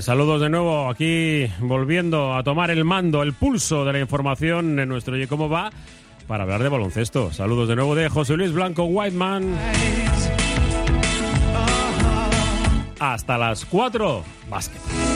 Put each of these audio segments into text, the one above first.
Saludos de nuevo aquí volviendo a tomar el mando, el pulso de la información en nuestro Oye Cómo Va para hablar de baloncesto. Saludos de nuevo de José Luis Blanco Whiteman. Hasta las 4, básquet.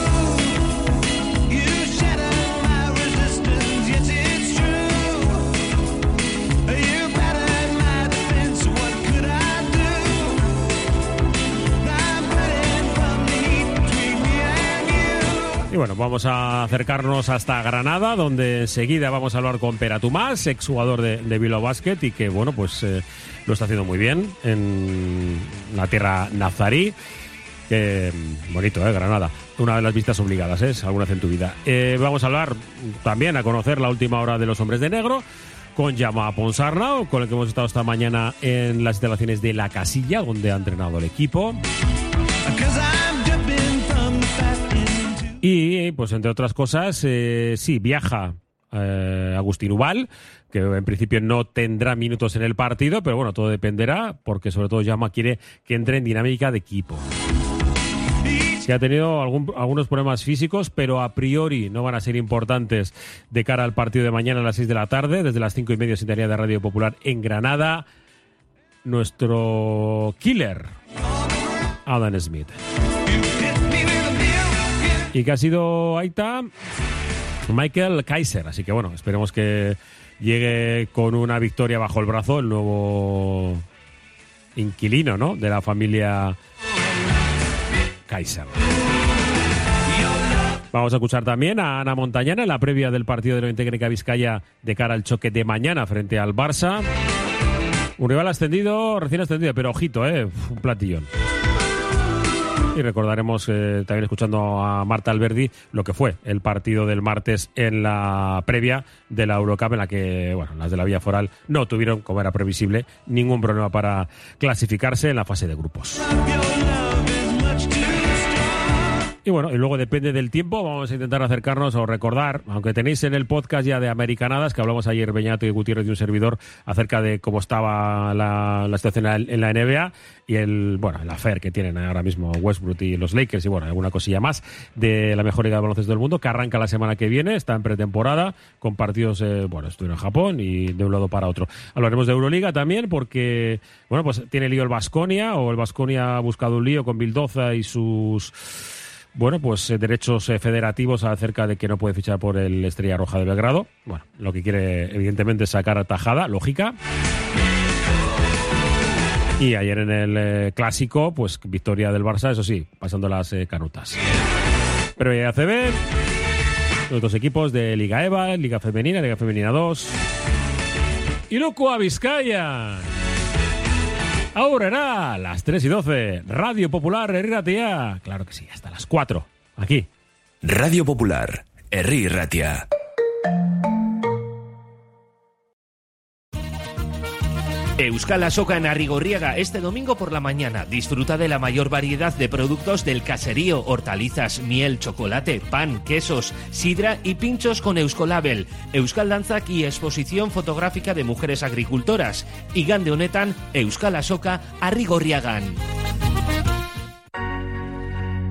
Bueno, vamos a acercarnos hasta Granada, donde enseguida vamos a hablar con Pera Tomás, exjugador de, de Bilbao Basket, y que bueno, pues eh, lo está haciendo muy bien en la tierra nazarí. Bonito, ¿eh? Granada. Una de las vistas obligadas, ¿eh? Alguna vez en tu vida. Eh, vamos a hablar también, a conocer la última hora de los hombres de negro con Yama Ponsarnau, con el que hemos estado esta mañana en las instalaciones de La Casilla, donde ha entrenado el equipo. Y, pues entre otras cosas, eh, sí, viaja eh, Agustín Ubal, que en principio no tendrá minutos en el partido, pero bueno, todo dependerá, porque sobre todo Yama quiere que entre en dinámica de equipo. Se ha tenido algún- algunos problemas físicos, pero a priori no van a ser importantes de cara al partido de mañana a las 6 de la tarde, desde las 5 y media sintonía de Radio Popular en Granada. Nuestro killer, Adam Smith. Y que ha sido Aita Michael Kaiser. Así que bueno, esperemos que llegue con una victoria bajo el brazo el nuevo inquilino, ¿no? De la familia Kaiser. Vamos a escuchar también a Ana Montañana en la previa del partido de la Técnica Vizcaya de cara al choque de mañana frente al Barça. Un rival ascendido, recién ascendido, pero ojito, ¿eh? Un platillón. Y recordaremos eh, también escuchando a Marta Alberdi lo que fue el partido del martes en la previa de la Eurocup en la que, bueno, las de la Vía Foral no tuvieron, como era previsible, ningún problema para clasificarse en la fase de grupos. Y bueno, y luego depende del tiempo, vamos a intentar acercarnos o recordar, aunque tenéis en el podcast ya de Americanadas, que hablamos ayer Beñato y Gutiérrez de un servidor acerca de cómo estaba la, situación en la, NBA y el, bueno, el affair que tienen ahora mismo Westbrook y los Lakers y bueno, alguna cosilla más de la mejor liga de baloncesto del mundo, que arranca la semana que viene, está en pretemporada, con partidos, eh, bueno, estuvieron en Japón y de un lado para otro. Hablaremos de Euroliga también porque, bueno, pues tiene lío el Vasconia o el Vasconia ha buscado un lío con Bildoza y sus bueno, pues eh, derechos eh, federativos acerca de que no puede fichar por el Estrella Roja de Belgrado. Bueno, lo que quiere evidentemente sacar tajada, lógica. Y ayer en el eh, clásico, pues victoria del Barça, eso sí, pasando las eh, canutas. Pero ya ACB, los dos equipos de Liga EVA, Liga Femenina, Liga Femenina 2. Y a Vizcaya. Ahora era las 3 y 12. Radio Popular Herratia. Claro que sí, hasta las 4. Aquí. Radio Popular, Herri Ratia. Euskal Asoka en Arrigorriaga este domingo por la mañana. Disfruta de la mayor variedad de productos del caserío, hortalizas, miel, chocolate, pan, quesos, sidra y pinchos con Euskolabel. Euskal Danzak y exposición fotográfica de mujeres agricultoras. Y Gande honetan Euskal Asoka Arrigorriagan.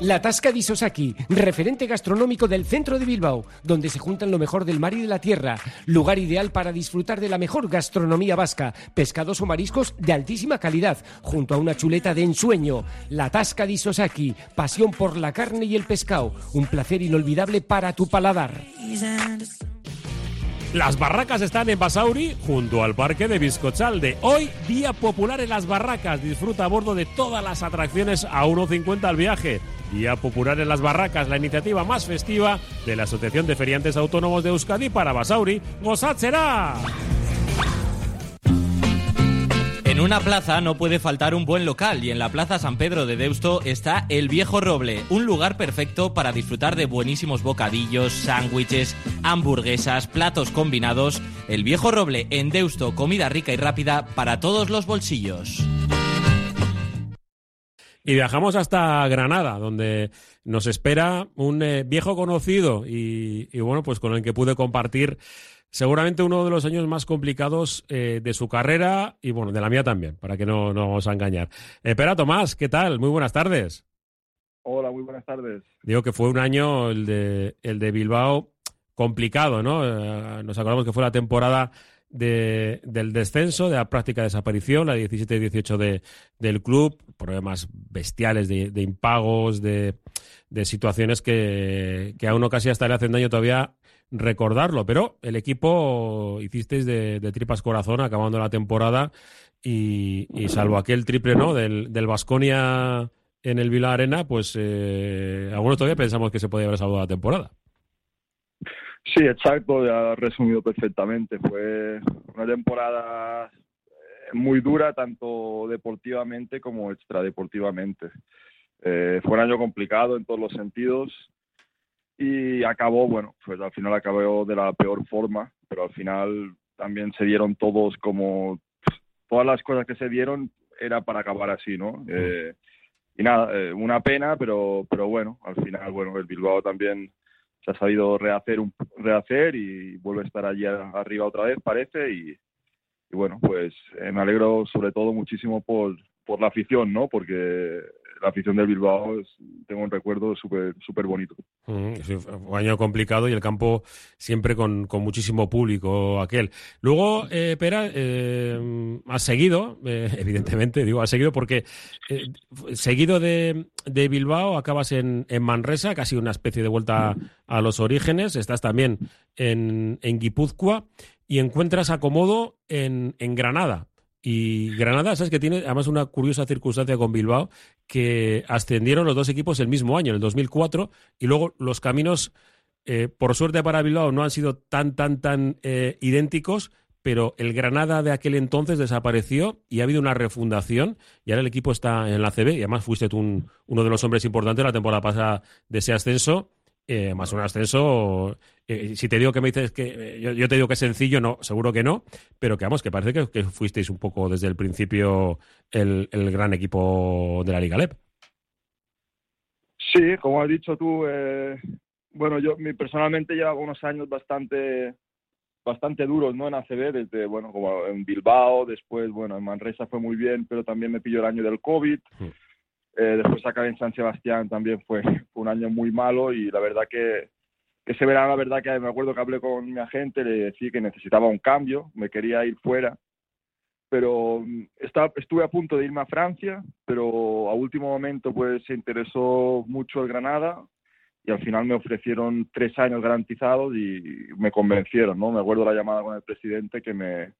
La Tasca di Sosaki, referente gastronómico del centro de Bilbao, donde se juntan lo mejor del mar y de la tierra. Lugar ideal para disfrutar de la mejor gastronomía vasca, pescados o mariscos de altísima calidad, junto a una chuleta de ensueño. La Tasca di Sosaki, pasión por la carne y el pescado, un placer inolvidable para tu paladar. Las barracas están en Basauri, junto al parque de Bizcochalde. Hoy, día popular en las barracas. Disfruta a bordo de todas las atracciones a 1,50 al viaje. Día popular en las barracas, la iniciativa más festiva de la Asociación de Feriantes Autónomos de Euskadi para Basauri. ¡Gozad En una plaza no puede faltar un buen local y en la Plaza San Pedro de Deusto está El Viejo Roble, un lugar perfecto para disfrutar de buenísimos bocadillos, sándwiches, hamburguesas, platos combinados. El Viejo Roble en Deusto, comida rica y rápida para todos los bolsillos. Y viajamos hasta Granada, donde nos espera un eh, viejo conocido y, y, bueno, pues con el que pude compartir seguramente uno de los años más complicados eh, de su carrera y bueno, de la mía también, para que no, no vamos a engañar. Espera, Tomás, ¿qué tal? Muy buenas tardes. Hola, muy buenas tardes. Digo que fue un año el de, el de Bilbao complicado, ¿no? Eh, nos acordamos que fue la temporada de, del descenso, de la práctica desaparición, la 17-18 de, del club, problemas bestiales de, de impagos, de, de situaciones que, que, a uno casi hasta le hacen daño todavía recordarlo. Pero el equipo hicisteis de, de tripas corazón acabando la temporada y, y salvo aquel triple no del, del Basconia en el Vila Arena, pues eh, algunos todavía pensamos que se podía haber salvado la temporada. Sí, exacto, ya has resumido perfectamente. Fue una temporada muy dura, tanto deportivamente como extradeportivamente. Eh, fue un año complicado en todos los sentidos y acabó, bueno, pues al final acabó de la peor forma, pero al final también se dieron todos como todas las cosas que se dieron era para acabar así, ¿no? Eh, y nada, eh, una pena, pero pero bueno, al final, bueno, el Bilbao también se ha sabido rehacer, un, rehacer y vuelve a estar allí arriba otra vez, parece. Y, bueno, pues eh, me alegro sobre todo muchísimo por, por la afición, ¿no? Porque la afición del Bilbao es, tengo un recuerdo súper súper bonito. Mm, un año complicado y el campo siempre con, con muchísimo público aquel. Luego, eh, Pera, eh, has seguido, eh, evidentemente, digo, has seguido porque eh, seguido de, de, Bilbao acabas en, en, Manresa, casi una especie de vuelta a, a los orígenes, estás también en, en Guipúzcoa y encuentras acomodo en, en Granada. Y Granada, sabes que tiene además una curiosa circunstancia con Bilbao, que ascendieron los dos equipos el mismo año, en el 2004, y luego los caminos, eh, por suerte para Bilbao, no han sido tan, tan, tan eh, idénticos, pero el Granada de aquel entonces desapareció y ha habido una refundación y ahora el equipo está en la CB y además fuiste tú un, uno de los hombres importantes la temporada pasada de ese ascenso eh, más un ascenso. Eh, si te digo que me dices que. Eh, yo, yo, te digo que es sencillo, no, seguro que no, pero que vamos, que parece que, que fuisteis un poco desde el principio el, el, gran equipo de la Liga LEP. Sí, como has dicho tú, eh, bueno, yo personalmente llevo unos años bastante bastante duros ¿no? en ACB, desde, bueno, como en Bilbao, después, bueno, en Manresa fue muy bien, pero también me pilló el año del COVID. Mm. Eh, después acabé en San Sebastián, también fue, fue, un año muy malo y la verdad que, que ese verano, la verdad que me acuerdo que hablé con mi agente, le decía que necesitaba un cambio, me quería ir fuera, pero estaba, estuve a punto de irme a Francia, pero a último momento pues se interesó mucho el Granada y al final me ofrecieron tres años garantizados y me convencieron, ¿no? Me acuerdo la llamada con el presidente que me,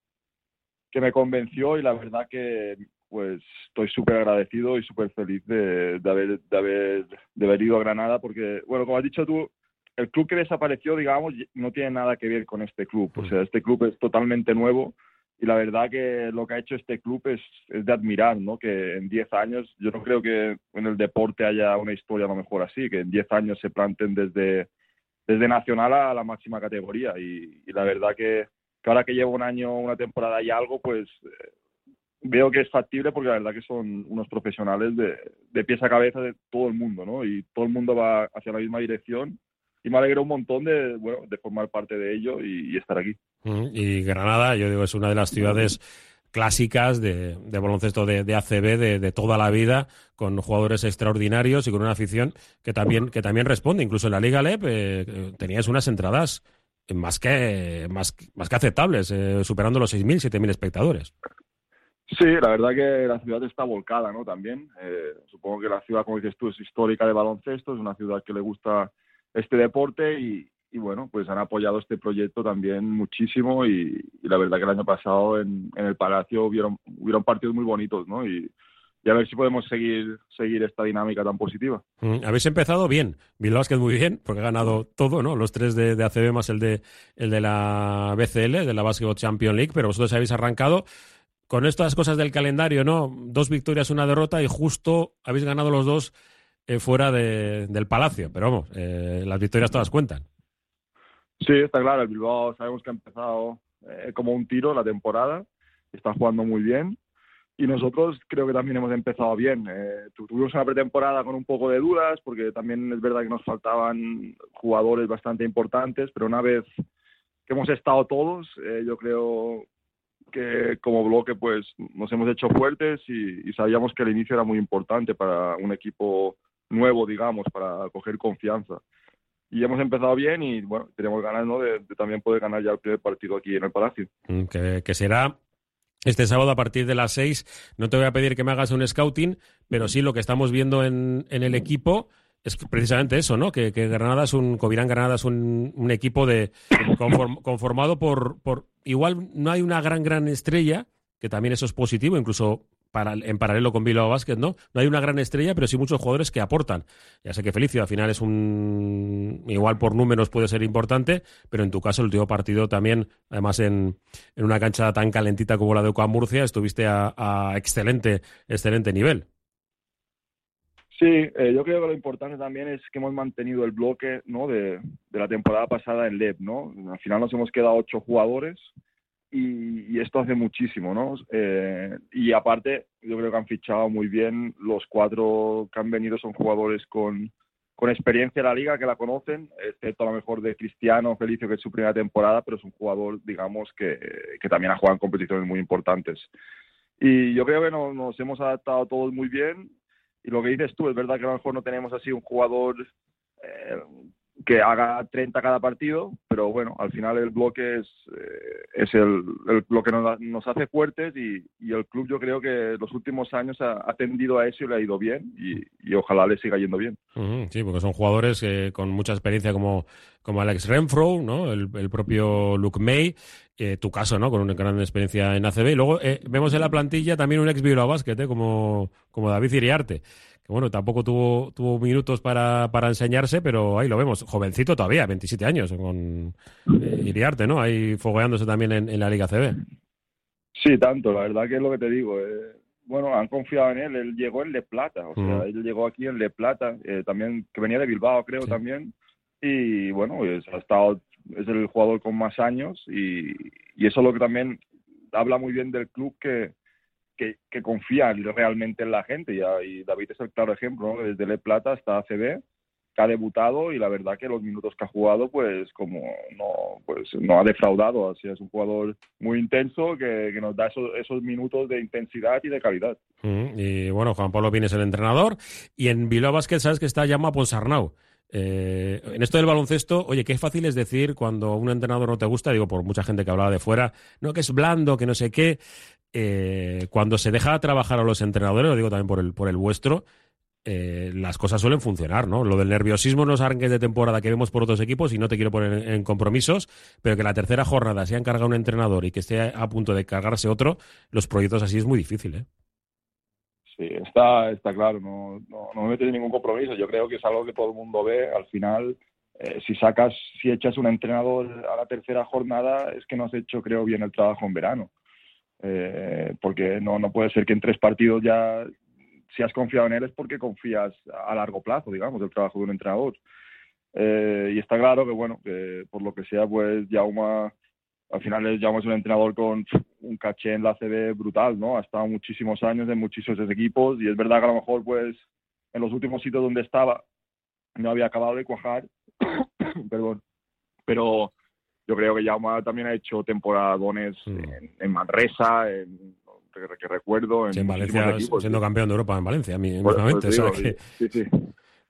que me convenció y la verdad que pues estoy súper agradecido y súper feliz de, de, haber, de, haber, de haber ido a Granada porque, bueno, como has dicho tú, el club que desapareció, digamos, no tiene nada que ver con este club. O sea, este club es totalmente nuevo y la verdad que lo que ha hecho este club es, es de admirar, ¿no? Que en 10 años, yo no creo que en el deporte haya una historia a lo mejor así, que en 10 años se planten desde, desde nacional a la máxima categoría y, y la verdad que, que ahora que llevo un año, una temporada y algo, pues veo que es factible porque la verdad que son unos profesionales de, de pies a cabeza de todo el mundo, ¿no? Y todo el mundo va hacia la misma dirección y me alegro un montón de, bueno, de formar parte de ello y, estar aquí. Y Granada, yo digo, es una de las ciudades clásicas de, de baloncesto de, de ACB de, de, toda la vida, con jugadores extraordinarios y con una afición que también, que también responde. Incluso en la Liga LEP eh, tenías unas entradas más que, más, más que aceptables, eh, superando los 6.000, 7.000 espectadores. Sí, la verdad que la ciudad está volcada, ¿no? También. Eh, supongo que la ciudad, como dices tú, es histórica de baloncesto, es una ciudad que le gusta este deporte y, y bueno, pues han apoyado este proyecto también muchísimo y, la verdad que el año pasado en, el Palacio hubieron, hubieron partidos muy bonitos, ¿no? Y, a ver si podemos seguir, seguir esta dinámica tan positiva. Mm, habéis empezado bien. Bilbao es muy bien, porque ha ganado todo, ¿no? Los tres de, de ACB más el de, el de la BCL, de la Basketball Champions League, pero vosotros habéis arrancado con estas cosas del calendario, ¿no? Dos victorias, una derrota y justo habéis ganado los dos eh, fuera de, del Palacio. Pero vamos, eh, las victorias todas cuentan. Sí, está claro. El Bilbao sabemos que ha empezado eh, como un tiro la temporada. Está jugando muy bien. Y nosotros creo que también hemos empezado bien. Tuvimos una pretemporada con un poco de dudas, porque también es verdad que nos faltaban jugadores bastante importantes, pero una vez que hemos estado todos, yo creo que como bloque pues nos hemos hecho fuertes y, sabíamos que el inicio era muy importante para un equipo nuevo, digamos, para coger confianza. Y hemos empezado bien y bueno, tenemos ganas ¿no? de, también poder ganar ya el primer partido aquí en el Palacio. Mm, que, que será este sábado a partir de las seis. No te voy a pedir que me hagas un scouting, pero sí lo que estamos viendo en, en el equipo es precisamente eso, ¿no? Que, Granada es un, Covirán Granada es un, equipo de conformado por, igual no hay una gran gran estrella, que también eso es positivo, incluso en paralelo con Bilbao Basket, ¿no? No hay una gran estrella, pero sí muchos jugadores que aportan. Ya sé que Felicio al final es un. Igual por números puede ser importante, pero en tu caso, el último partido también, además en, en una cancha tan calentita como la de Oca Murcia, estuviste a, excelente, excelente nivel. Sí, eh, yo creo que lo importante también es que hemos mantenido el bloque ¿no? de, de la temporada pasada en LEB, ¿no? Al final nos hemos quedado ocho jugadores y, esto hace muchísimo, ¿no? Eh, y aparte, yo creo que han fichado muy bien. Los cuatro que han venido son jugadores con, con experiencia en la liga, que la conocen, excepto a lo mejor de Cristiano Felicio, que es su primera temporada, pero es un jugador, digamos, que, que también ha jugado en competiciones muy importantes. Y yo creo que nos hemos adaptado todos muy bien. Y lo que dices tú, es verdad que a lo mejor no tenemos así un jugador eh, que haga 30 cada partido, pero bueno, al final el bloque es, eh, es el, lo que nos, nos hace fuertes y, y, el club yo creo que los últimos años ha, ha, tendido a eso y le ha ido bien y, y ojalá le siga yendo bien. sí, porque son jugadores con mucha experiencia como, como Alex Renfro, ¿no? el, el propio Luke May, eh, tu caso, ¿no? Con una gran experiencia en ACB. Y luego eh, vemos en la plantilla también un ex Bilbao Basket, ¿eh? como, como David Iriarte que bueno, tampoco tuvo, tuvo minutos para, para enseñarse, pero ahí lo vemos, jovencito todavía, 27 años, con eh, Iriarte, ¿no? Ahí fogueándose también en, la Liga CB. Sí, tanto, la verdad que es lo que te digo. Eh, bueno, han confiado en él, él llegó en Le Plata, o sea, mm. él llegó aquí en Le Plata, eh, también, que venía de Bilbao, creo, también, y bueno, pues, ha estado, es el jugador con más años, y, y eso es lo que también habla muy bien del club que que, que realmente en la gente. Y, David es el claro ejemplo, desde Le Plata hasta ACB, que ha debutado y la verdad que los minutos que ha jugado, pues como no, pues no ha defraudado. Así es un jugador muy intenso que, nos da esos, esos, minutos de intensidad y de calidad. Mm, y bueno, Juan Pablo Pines es el entrenador. Y en Bilbao Basket sabes que está llamado Ponsarnau. Eh, en esto del baloncesto, oye, qué fácil es decir cuando un entrenador no te gusta, digo, por mucha gente que hablaba de fuera, no, que es blando, que no sé qué. Eh, cuando se deja trabajar a los entrenadores, lo digo también por el, por el vuestro, eh, las cosas suelen funcionar, ¿no? Lo del nerviosismo en los arranques de temporada que vemos por otros equipos, y no te quiero poner en, compromisos, pero que la tercera jornada se ha encargado un entrenador y que esté a punto de cargarse otro, los proyectos así es muy difícil, ¿eh? Sí, está, está claro, no, no, no me meto en ningún compromiso. Yo creo que es algo que todo el mundo ve. Al final, eh, si sacas, si echas un entrenador a la tercera jornada, es que no has hecho, creo, bien el trabajo en verano. Eh, porque no, no puede ser que en tres partidos ya, si has confiado en él es porque confías a largo plazo, digamos, del trabajo de un entrenador. Eh, y está claro que, bueno, que por lo que sea, pues Jauma, al final Jauma es un entrenador con un caché en la CB brutal, ¿no? Ha estado muchísimos años en muchísimos equipos y es verdad que a lo mejor, pues, en los últimos sitios donde estaba no había acabado de cuajar, perdón, pero yo creo que Jaume también ha hecho temporadones mm. en, Manresa, en, que, recuerdo. En, Valencia, siendo campeón de Europa en Valencia, mismamente. sí, sí.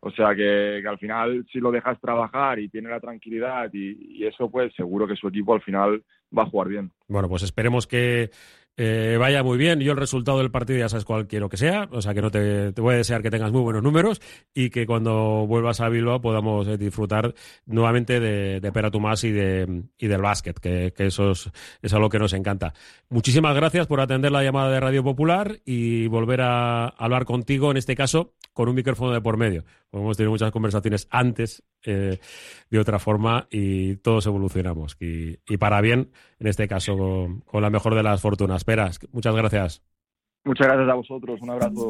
O sea que, al final, si lo dejas trabajar y tiene la tranquilidad y, y, eso, pues seguro que su equipo al final va a jugar bien. Bueno, pues esperemos que eh, vaya muy bien. Yo el resultado del partido ya sabes cuál quiero que sea, o sea que no te, te voy a desear que tengas muy buenos números y que cuando vuelvas a Bilbao podamos eh, disfrutar nuevamente de, de Pera Tomás y, de, y del básquet, que, que eso es, es, algo que nos encanta. Muchísimas gracias por atender la llamada de Radio Popular y volver a hablar contigo, en este caso, con un micrófono de por medio. Hemos tenido muchas conversaciones antes eh, de otra forma y todos evolucionamos. Y, y para bien, en este caso, con, con la mejor de las fortunas. Peras, muchas gracias. Muchas gracias a vosotros. Un abrazo.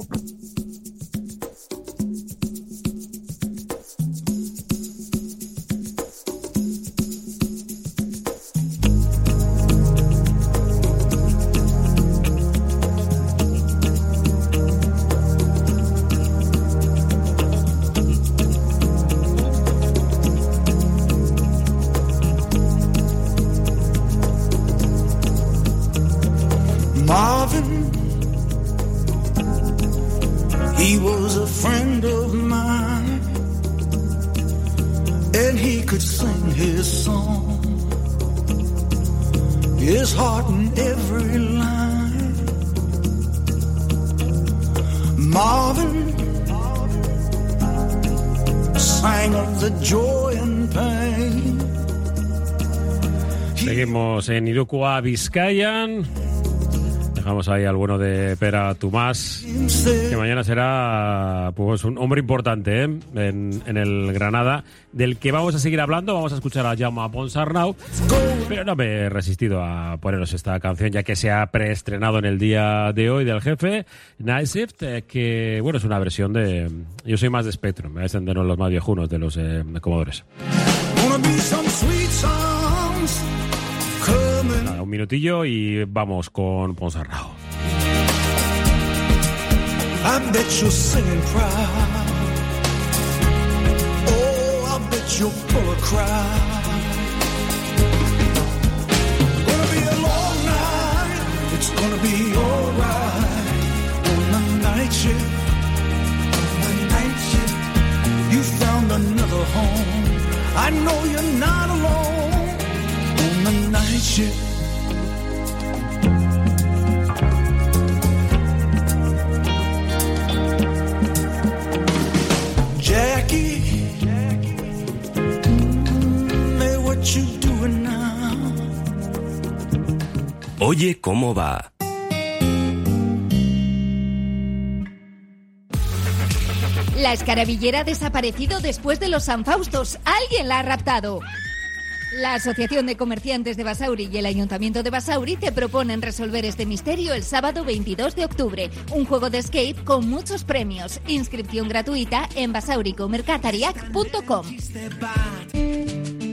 Sing his song, his heart in every line. Marvin sang of the joy and pain. Seguimos en Idukua Vizcayan. Dejamos ahí al bueno de Pera Tomás, que mañana será pues un hombre importante ¿eh? en, en el Granada, del que vamos a seguir hablando. Vamos a escuchar a Jaume Ponsarnau, pero no me he resistido a poneros esta canción, ya que se ha preestrenado en el día de hoy del jefe, Night Shift, eh, que bueno, es una versión de. Yo soy más de Spectrum, me hacen de los más viejunos de los eh, Comodores. Minutillo y vamos con Ponsarnau. I bet singing proud. Oh, I bet you're full of. Gonna be a long night. It's gonna be alright on the night shift. The night shift. You found another home. I know you're not alone on the night shift. Oye, ¿cómo va? La escarabillera ha desaparecido después de los San Faustos. Alguien la ha raptado. La Asociación de Comerciantes de Basauri y el Ayuntamiento de Basauri te proponen resolver este misterio el sábado 22 de octubre. Un juego de escape con muchos premios. Inscripción gratuita en basauricomercatariac.com.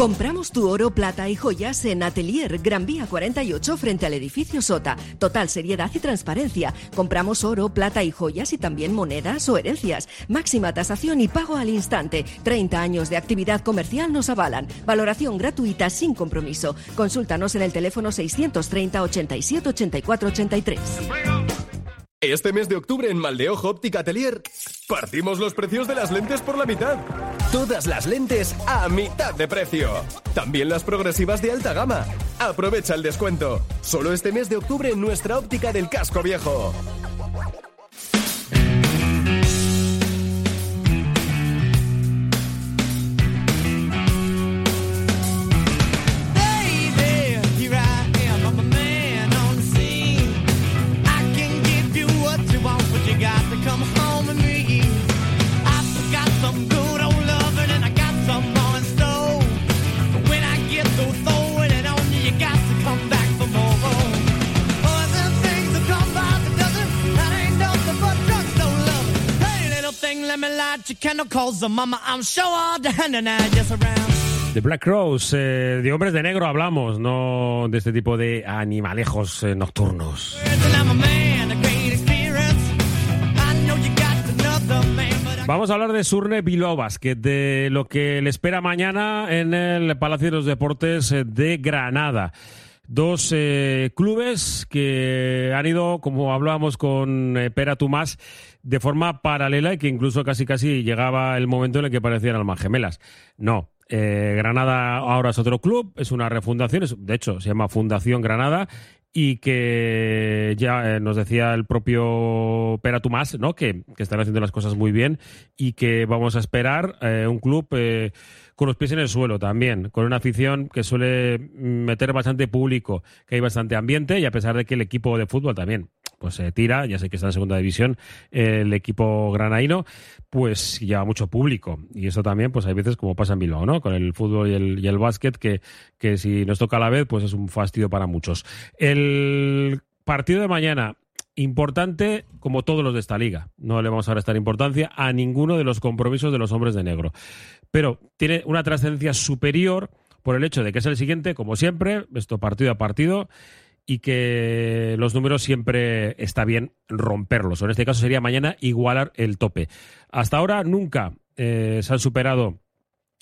Compramos tu oro, plata y joyas en Atelier Gran Vía 48 frente al edificio Sota. Total seriedad y transparencia. Compramos oro, plata y joyas y también monedas o herencias. Máxima tasación y pago al instante. 30 años de actividad comercial nos avalan. Valoración gratuita sin compromiso. Consúltanos en el teléfono 630 87 84 83. Este mes de octubre en Maldeojo Óptica Atelier partimos los precios de las lentes por la mitad. Todas las lentes a mitad de precio. También las progresivas de alta gama. Aprovecha el descuento. Solo este mes de octubre en nuestra óptica del casco viejo. De Black Rose, eh, de hombres de negro hablamos, no de este tipo de animalejos eh, nocturnos. Vamos a hablar de Surne Bilbao Basket, de lo que le espera mañana en el Palacio de los Deportes eh, de Granada. Dos eh, clubes que han ido, como hablábamos con eh, Pera Tomás, de forma paralela y que incluso casi casi llegaba el momento en el que parecían almas gemelas. No, eh, Granada ahora es otro club, es una refundación, es- de hecho se llama Fundación Granada y que ya eh, nos decía el propio Pera Tomás, ¿no? Que, que están haciendo las cosas muy bien y que vamos a esperar eh, un club eh, con los pies en el suelo también, con una afición que suele meter bastante público, que hay bastante ambiente y a pesar de que el equipo de fútbol también pues se tira, ya sé que está en segunda división el equipo granaíno, pues lleva mucho público y eso también pues hay veces como pasa en Bilbao, ¿no? Con el fútbol y el, y el básquet que, que si nos toca a la vez pues es un fastidio para muchos. El partido de mañana importante como todos los de esta liga. No le vamos a restar importancia a ninguno de los compromisos de los hombres de negro. Pero tiene una trascendencia superior por el hecho de que es el siguiente, como siempre, esto partido a partido, y que los números siempre está bien romperlos. O en este caso sería mañana igualar el tope. Hasta ahora nunca eh, se han superado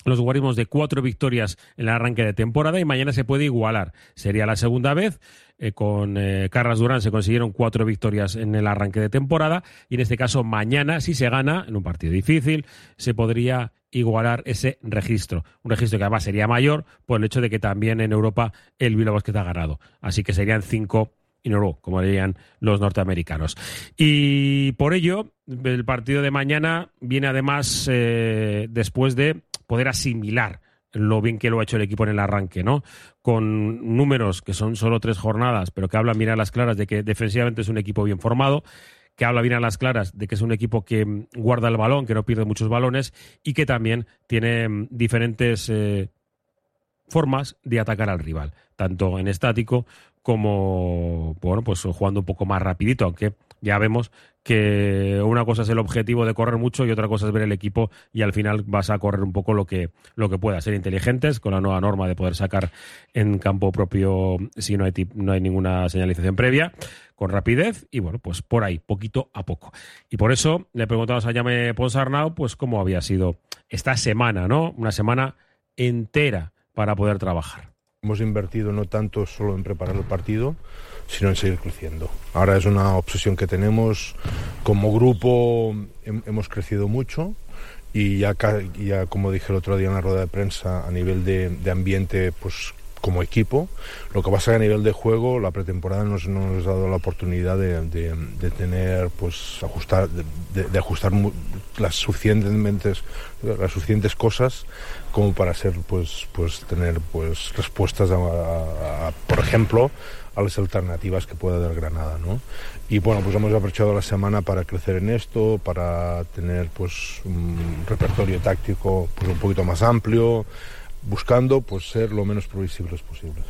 los guarismos de cuatro victorias en el arranque de temporada y mañana se puede igualar. Sería la segunda vez. Eh, con eh, Carras Durán se consiguieron cuatro victorias en el arranque de temporada y en este caso mañana, si se gana, en un partido difícil, se podría igualar ese registro. Un registro que además sería mayor por el hecho de que también en Europa el Bilbao Basket ha ganado. Así que serían cinco in a row, como dirían los norteamericanos. Y por ello, el partido de mañana viene además eh, después de poder asimilar lo bien que lo ha hecho el equipo en el arranque, ¿no? Con números que son solo tres jornadas, pero que hablan bien a las claras de que defensivamente es un equipo bien formado, que habla bien a las claras de que es un equipo que mm, guarda el balón, que no pierde muchos balones y que también tiene mm, diferentes eh, formas de atacar al rival, tanto en estático como bueno, pues jugando un poco más rapidito, aunque ya vemos que una cosa es el objetivo de correr mucho y otra cosa es ver el equipo y al final vas a correr un poco lo que, lo que pueda. Ser inteligentes con la nueva norma de poder sacar en campo propio si no hay, tip- no hay ninguna señalización previa, con rapidez y bueno, pues por ahí, poquito a poco. Y por eso le preguntamos a Llame Ponsarnau pues cómo había sido esta semana, ¿no? Una semana entera para poder trabajar. Hemos invertido no tanto solo en preparar el partido, sino en seguir creciendo. Ahora es una obsesión que tenemos. Como grupo hem- hemos crecido mucho y ya, ya como dije el otro día en la rueda de prensa, a nivel de, ambiente, pues como equipo. Lo que pasa que a nivel de juego, la pretemporada nos, nos ha dado la oportunidad de, de- tener, pues, ajustar, de, ajustar las suficientes, las suficientes cosas como para ser, pues, pues tener, pues, respuestas por ejemplo, a las alternativas que pueda dar Granada, ¿no? Y bueno, pues hemos aprovechado la semana para crecer en esto, para tener, pues, un repertorio táctico, pues, un poquito más amplio, buscando, pues, ser lo menos previsibles posibles.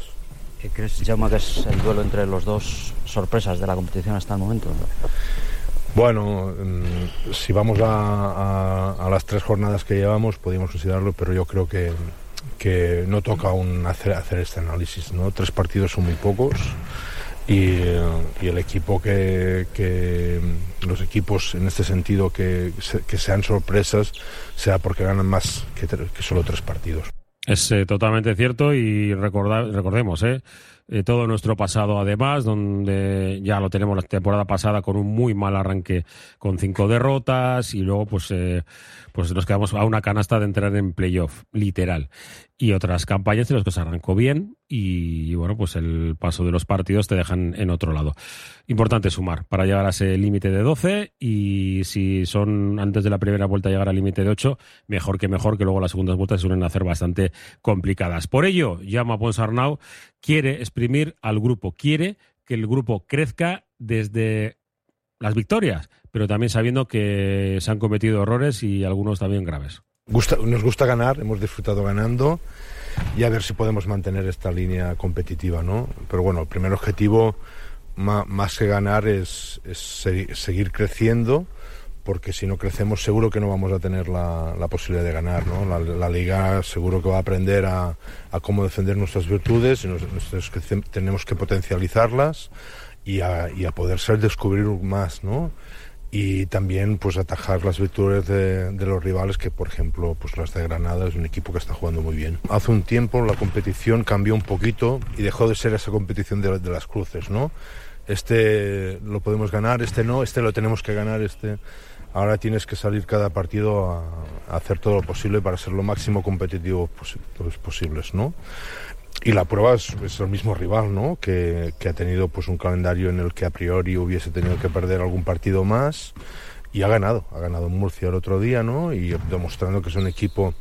¿Qué crees, Jaume, que es el duelo entre los dos sorpresas de la competición hasta el momento? Bueno, mm, si vamos a, a- a las tres jornadas que llevamos, podríamos considerarlo, pero yo creo que, que no toca aún hacer, hacer este análisis. ¿no? Tres partidos son muy pocos y, el equipo que, que- los equipos en este sentido que, que sean sorpresas sea porque ganan más que, que solo tres partidos. Es eh, totalmente cierto y recorda- recordemos, ¿eh? Eh, todo nuestro pasado además, donde ya lo tenemos la temporada pasada con un muy mal arranque con cinco derrotas y luego pues, eh, pues nos quedamos a una canasta de entrar en playoff, literal. Y otras campañas en las que se arrancó bien y, bueno, pues el paso de los partidos te dejan en otro lado. Importante sumar para llegar a ese límite de 12 y si son antes de la primera vuelta llegar al límite de 8, mejor que mejor, que luego las segundas vueltas se suelen hacer bastante complicadas. Por ello, llama Ponsarnau, quiere exprimir al grupo, quiere que el grupo crezca desde las victorias, pero también sabiendo que se han cometido errores y algunos también graves. Gusta- nos gusta ganar, hemos disfrutado ganando y a ver si podemos mantener esta línea competitiva, ¿no? Pero bueno, el primer objetivo, más que ganar, es, es segui- seguir creciendo, porque si no crecemos seguro que no vamos a tener la, la posibilidad de ganar, ¿no? La, liga seguro que va a aprender a, cómo defender nuestras virtudes tenemos que potencializarlas y a, y a poder ser descubrir más, ¿no? Y también pues atajar las virtudes de, los rivales que por ejemplo pues las de Granada es un equipo que está jugando muy bien. Hace un tiempo la competición cambió un poquito y dejó de ser esa competición de, las cruces no este lo podemos ganar este no este lo tenemos que ganar este. Ahora tienes que salir cada partido a, hacer todo lo posible para ser lo máximo competitivo posi- pues, posibles no y la prueba es, es el mismo rival, ¿no? Que, que ha tenido pues un calendario en el que a priori hubiese tenido que perder algún partido más y ha ganado, ha ganado Murcia el otro día, ¿no? Y demostrando que es un equipo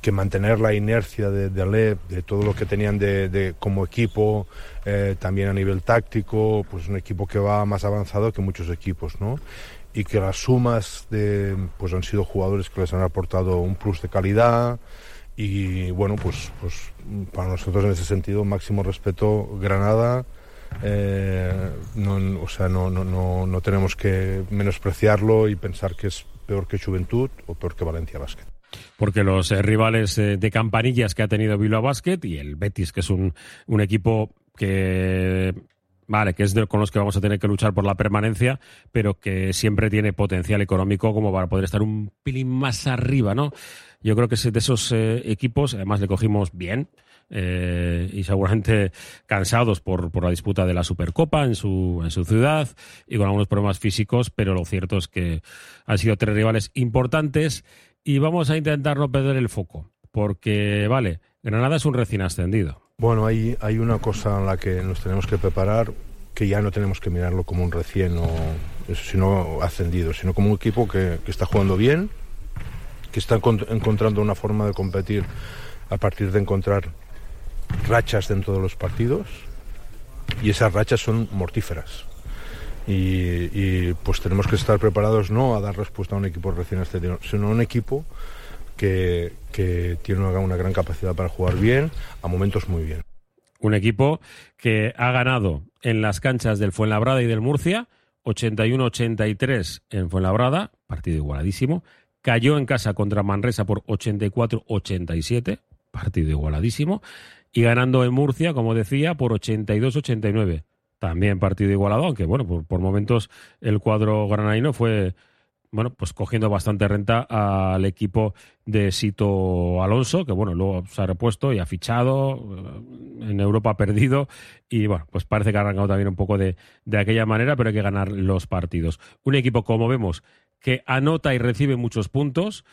que mantener la inercia de, de Alep, de todo lo que tenían de, de como equipo, eh, también a nivel táctico, pues un equipo que va más avanzado que muchos equipos, ¿no? Y que las sumas de, pues han sido jugadores que les han aportado un plus de calidad y bueno, pues, pues para nosotros en ese sentido máximo respeto Granada. Eh, no, o sea, no, no, no, tenemos que menospreciarlo y pensar que es peor que Juventud o peor que Valencia Basket. porque los eh, rivales eh, de campanillas que ha tenido Bilbao Basket y el Betis, que es un, un equipo que vale, que es con los que vamos a tener que luchar por la permanencia, pero que siempre tiene potencial económico como para poder estar un pilín más arriba, ¿no? Yo creo que es de esos eh, equipos, además le cogimos bien. eh, y seguramente cansados por, por la disputa de la Supercopa en su, en su ciudad y con algunos problemas físicos, pero lo cierto es que han sido tres rivales importantes y vamos a intentar no perder el foco, porque, vale, Granada es un recién ascendido. Bueno, hay, hay una cosa en la que nos tenemos que preparar que ya no tenemos que mirarlo como un recién o sino ascendido, sino como un equipo que, que está jugando bien, que está encont- encontrando una forma de competir a partir de encontrar rachas dentro de los partidos y esas rachas son mortíferas. Y, pues tenemos que estar preparados no a dar respuesta a un equipo recién ascendido, sino a un equipo que, que tiene una, una gran capacidad para jugar bien, a momentos muy bien. Un equipo que ha ganado en las canchas del Fuenlabrada y del Murcia, 81-83 en Fuenlabrada, partido igualadísimo. Cayó en casa contra Manresa por 84-87, partido igualadísimo. Y ganando en Murcia, como decía, por 82-89. También partido igualado, aunque bueno, por, momentos el cuadro granadino fue bueno, pues cogiendo bastante renta al equipo de Sito Alonso, que bueno, luego se ha repuesto y ha fichado, eh, en Europa ha perdido, y bueno, pues parece que ha arrancado también un poco de, de aquella manera, pero hay que ganar los partidos. Un equipo, como vemos, que anota y recibe muchos puntos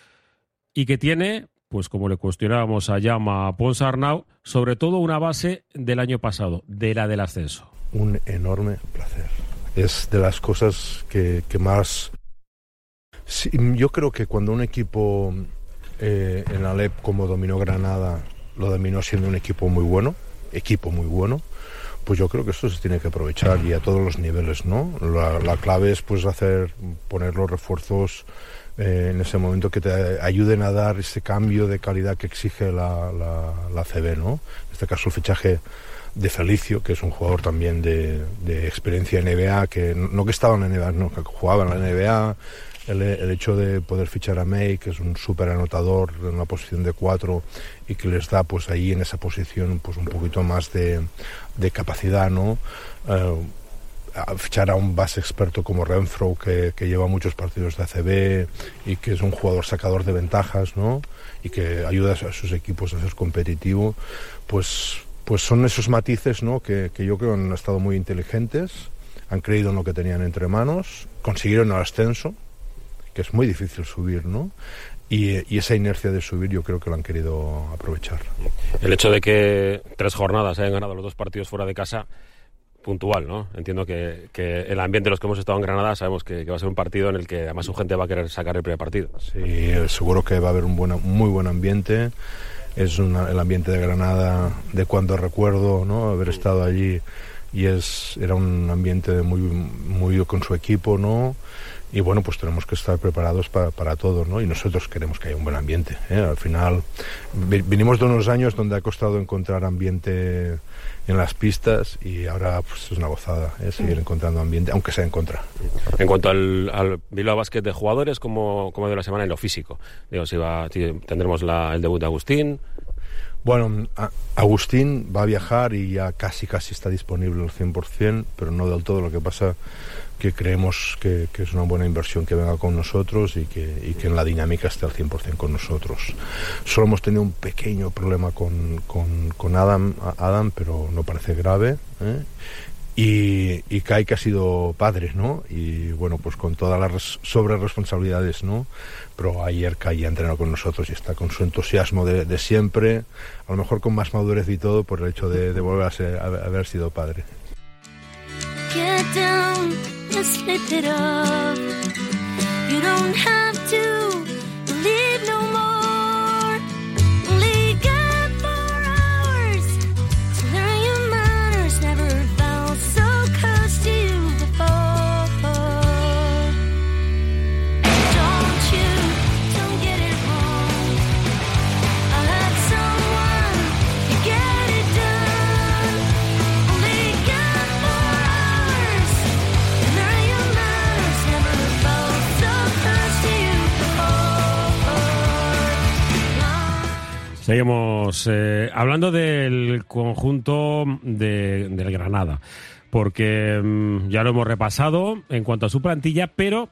y que tiene, pues como le cuestionábamos a Llama Ponsarnau, sobre todo una base del año pasado, de la del ascenso. Un enorme placer. Es de las cosas que, más Sí, yo creo que cuando un equipo eh, en Alep como dominó Granada, lo dominó siendo un equipo muy bueno, equipo muy bueno, pues yo creo que esto se tiene que aprovechar y a todos los niveles, ¿no? La, la clave es pues hacer, poner los refuerzos eh, en ese momento que te ayuden a dar ese cambio de calidad que exige la, la, CB, ¿no? En este caso el fichaje de Felicio, que es un jugador también de, de experiencia en NBA, que no que estaba en la NBA, no, que jugaba en la NBA, el, hecho de poder fichar a May, que es un súper anotador en una posición de cuatro y que les da pues ahí en esa posición pues un poquito más de, de capacidad, ¿no? A fichar a un base experto como Renfro que, que, lleva muchos partidos de ACB y que es un jugador sacador de ventajas, ¿no? Y que ayuda a sus equipos a ser competitivo, pues, pues son esos matices, ¿no? Que, que yo creo han estado muy inteligentes, han creído en lo que tenían entre manos, consiguieron el ascenso, que es muy difícil subir, ¿no? Y, y, esa inercia de subir yo creo que lo han querido aprovechar. El hecho de que tres jornadas hayan ganado los dos partidos fuera de casa, puntual, ¿no? Entiendo que, que el ambiente de los que hemos estado en Granada sabemos que, que, va a ser un partido en el que además su gente va a querer sacar el primer partido. Sí, seguro que va a haber un, buen, muy buen ambiente. Es una, el ambiente de Granada de cuando recuerdo, ¿no? Haber estado allí y es era un ambiente muy muy con su equipo, ¿no? Y bueno, pues tenemos que estar preparados para, para todo, ¿no? Y nosotros queremos que haya un buen ambiente. ¿eh? Al final, venimos de unos años donde ha costado encontrar ambiente en las pistas y ahora pues, es una gozada ¿eh? seguir encontrando ambiente, aunque sea en contra. En cuanto al, al Bilbao Basket de jugadores, como, como de la semana en lo físico? Digo, si va, si tendremos la, el debut de Agustín. Bueno, Agustín va a viajar y ya casi casi está disponible al 100%, pero no del todo. Lo que pasa que creemos que, es una buena inversión que venga con nosotros y que, en la dinámica esté al 100% con nosotros. Solo hemos tenido un pequeño problema con, con, con Adam, Adam, pero no parece grave. ¿eh? y, y Kai que ha sido padre, ¿no? Y bueno, pues con todas las res- sobre responsabilidades, ¿no? Pero ayer Kai ha entrenado con nosotros y está con su entusiasmo de, siempre, a lo mejor con más madurez y todo por el hecho de, volver a, haber sido padre. And slip it up. You don't have to believe no more. Seguimos eh, hablando del conjunto de- del Granada, porque mm, ya lo hemos repasado en cuanto a su plantilla, pero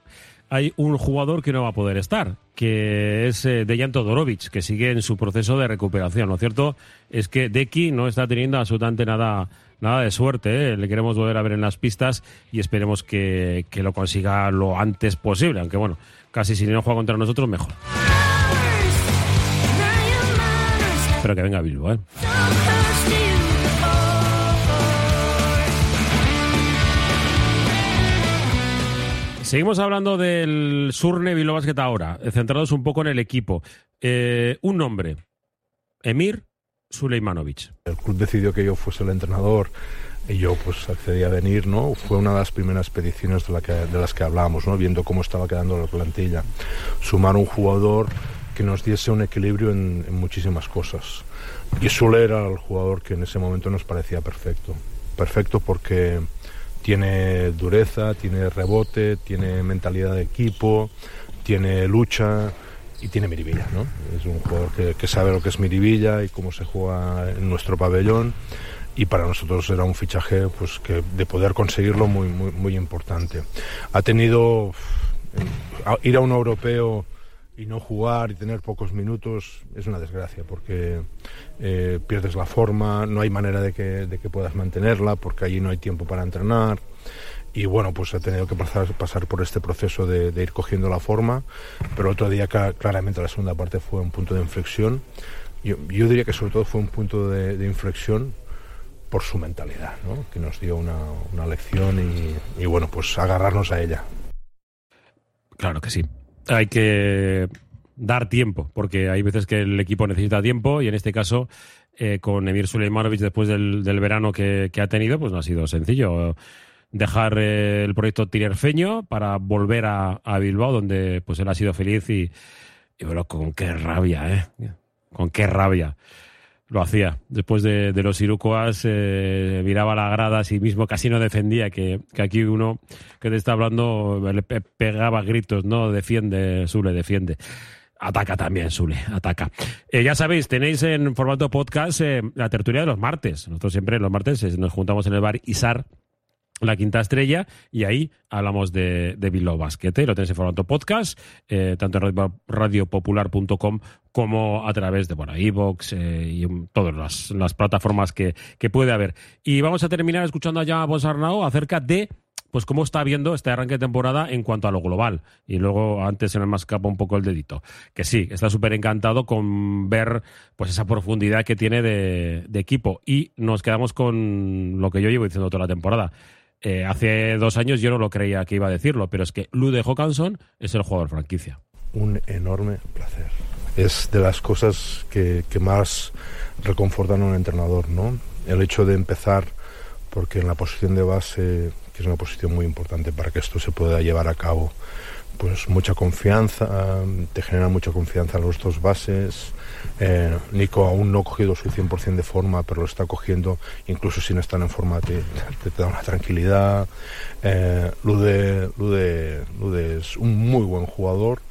hay un jugador que no va a poder estar, que es eh, Dejan Todorovic, que sigue en su proceso de recuperación. Lo cierto es que Deki no está teniendo absolutamente nada, nada de suerte. ¿eh? Le queremos volver a ver en las pistas y esperemos que, que lo consiga lo antes posible, aunque bueno, casi si no juega contra nosotros, mejor. Pero que venga Bilbo, ¿eh? Seguimos hablando del Surne Bilbao Basket ahora, eh, centrados un poco en el equipo. Eh, un nombre, Emir Suleimanovic. El club decidió que yo fuese el entrenador y yo pues accedí a venir, ¿no? Fue una de las primeras peticiones de, de las que hablábamos, ¿no? Viendo cómo estaba quedando la plantilla. Sumar un jugador que nos diese un equilibrio en, muchísimas cosas. Y Sule era el jugador que en ese momento nos parecía perfecto. Perfecto porque tiene dureza, tiene rebote, tiene mentalidad de equipo, tiene lucha y tiene miribilla, ¿no? Es un jugador que, sabe lo que es miribilla y cómo se juega en nuestro pabellón y para nosotros era un fichaje pues que de poder conseguirlo muy muy muy importante. Ha tenido ir a un europeo y no jugar y tener pocos minutos es una desgracia porque eh, pierdes la forma, no hay manera de que, de que puedas mantenerla porque allí no hay tiempo para entrenar y bueno, pues ha tenido que pasar, pasar por este proceso de, de ir cogiendo la forma, pero otro día claramente la segunda parte fue un punto de inflexión. Yo, yo diría que sobre todo fue un punto de, de inflexión por su mentalidad, ¿no? que nos dio una, una lección y, y bueno, pues agarrarnos a ella. Claro que sí. Hay que dar tiempo, porque hay veces que el equipo necesita tiempo y en este caso eh, con Emir Suleimanovic después del, del verano que, que ha tenido, pues no ha sido sencillo dejar eh, el proyecto tinerfeño para volver a, a Bilbao, donde pues él ha sido feliz y, y bueno, con qué rabia, ¿eh? Con qué rabia lo hacía. Después de, los Irukoas, eh, miraba la grada a sí mismo, casi no defendía, que, que aquí uno que te está hablando le pe- pegaba gritos, no defiende, Sule, defiende. Ataca también, Sule, ataca. Eh, ya sabéis, tenéis en formato podcast eh, la tertulia de los martes. Nosotros siempre los martes eh, nos juntamos en el bar Isar la quinta estrella y ahí hablamos de, de Bilbao Basket. ¿eh? Lo tenéis en formato podcast, eh, tanto en radio- radiopopular.com como a través de bueno, iVoox eh, y todas las, las plataformas que, que puede haber. Y vamos a terminar escuchando a Llama Bonsarnau acerca de pues cómo está viendo este arranque de temporada en cuanto a lo global. Y luego antes se me escapa un poco el dedito. Que sí, está súper encantado con ver pues esa profundidad que tiene de, de equipo. Y nos quedamos con lo que yo llevo diciendo toda la temporada. Eh, hace dos años yo no lo creía que iba a decirlo, pero es que Lude Hawkinson es el jugador franquicia. Un enorme placer. Es de las cosas que, que más reconfortan a un entrenador, ¿no? El hecho de empezar, porque en la posición de base, que es una posición muy importante para que esto se pueda llevar a cabo, pues mucha confianza, te genera mucha confianza los dos bases. Eh, Nico aún no ha cogido su 100% de forma, pero lo está cogiendo, incluso si no están en forma, te da una tranquilidad. Eh, Lude, Lude, Lude es un muy buen jugador,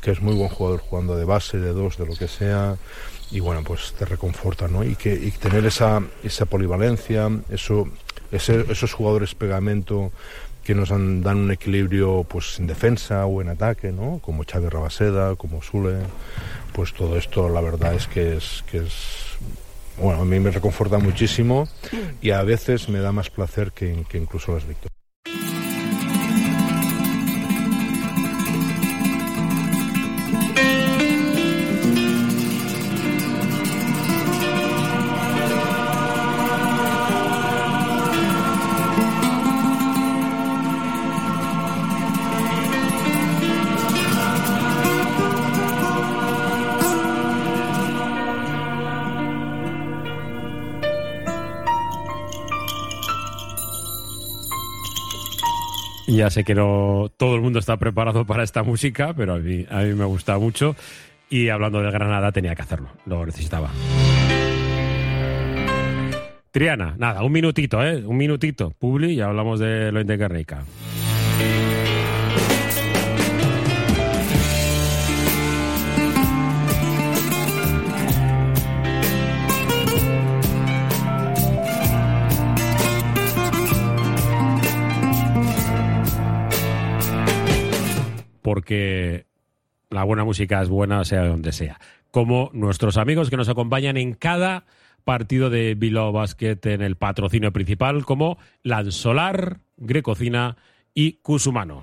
que es muy buen jugador jugando de base, de dos, de lo que sea. Y bueno, pues te reconforta, ¿no? Y, que, y tener esa, esa polivalencia, eso, ese- esos jugadores pegamento que nos han- dan un equilibrio pues en defensa o en ataque, ¿no? Como Xavi Rabaseda, como Sule, pues todo esto la verdad es que es, que es bueno, a mí me reconforta muchísimo y a veces me da más placer que, que incluso las victorias. Ya sé que no todo el mundo está preparado para esta música, pero a mí, a mí me gusta mucho. Y hablando de Granada, tenía que hacerlo, lo necesitaba. Triana, nada, un minutito, ¿eh? Un minutito. Publi, ya hablamos de lo de Porque la buena música es buena sea donde sea. Como nuestros amigos que nos acompañan en cada partido de Bilbao Basket en el patrocinio principal, como Lansolar, Grecocina y Cusumano.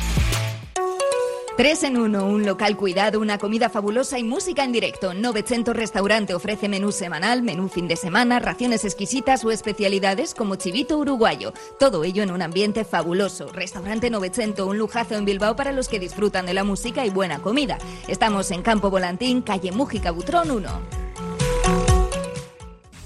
Tres en uno, un local cuidado, una comida fabulosa y música en directo. 900 Restaurante ofrece menú semanal, menú fin de semana, raciones exquisitas o especialidades como chivito uruguayo. Todo ello en un ambiente fabuloso. Restaurante 900, un lujazo en Bilbao para los que disfrutan de la música y buena comida. Estamos en Campo Volantín, calle Mújica Butrón 1.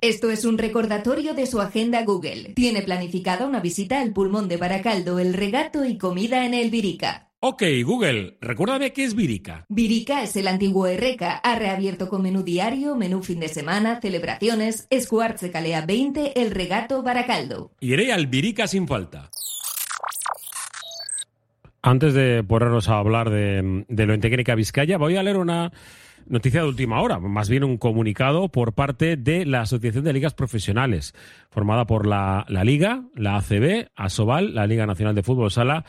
Esto es un recordatorio de su agenda Google. Tiene planificada una visita al pulmón de Baracaldo, el regato y comida en el Virica. Ok, Google, recuérdame qué es Virica. Virica es el antiguo Erreca. Ha reabierto con menú diario, menú fin de semana, celebraciones. Escuartze Calea 20, el regato Baracaldo. Iré al Virica sin falta. Antes de ponernos a hablar de, de lo en técnica Vizcaya, voy a leer una noticia de última hora, más bien un comunicado por parte de la Asociación de Ligas Profesionales, formada por la, la Liga, la ACB, ASOVAL, la Liga Nacional de Fútbol Sala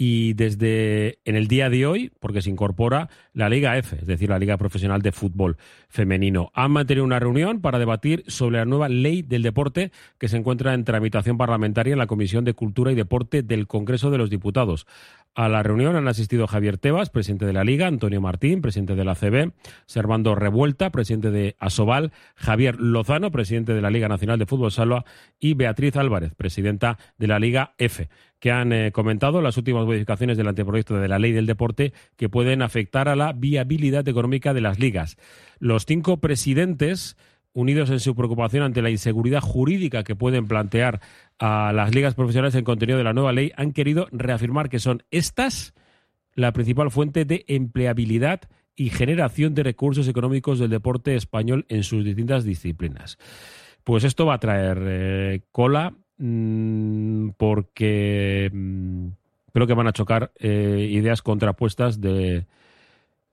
y desde en el día de hoy, porque se incorpora la Liga F, es decir, la Liga Profesional de Fútbol Femenino. Han mantenido una reunión para debatir sobre la nueva ley del deporte que se encuentra en tramitación parlamentaria en la Comisión de Cultura y Deporte del Congreso de los Diputados. A la reunión han asistido Javier Tebas, presidente de la Liga, Antonio Martín, presidente de la CB, Servando Revuelta, presidente de Asobal, Javier Lozano, presidente de la Liga Nacional de Fútbol Salva y Beatriz Álvarez, presidenta de la Liga F que han eh, comentado las últimas modificaciones del anteproyecto de la ley del deporte que pueden afectar a la viabilidad económica de las ligas. Los cinco presidentes unidos en su preocupación ante la inseguridad jurídica que pueden plantear a las ligas profesionales en contenido de la nueva ley, han querido reafirmar que son estas la principal fuente de empleabilidad y generación de recursos económicos del deporte español en sus distintas disciplinas. Pues esto va a traer eh, cola mm, porque mm, creo que van a chocar eh, ideas contrapuestas de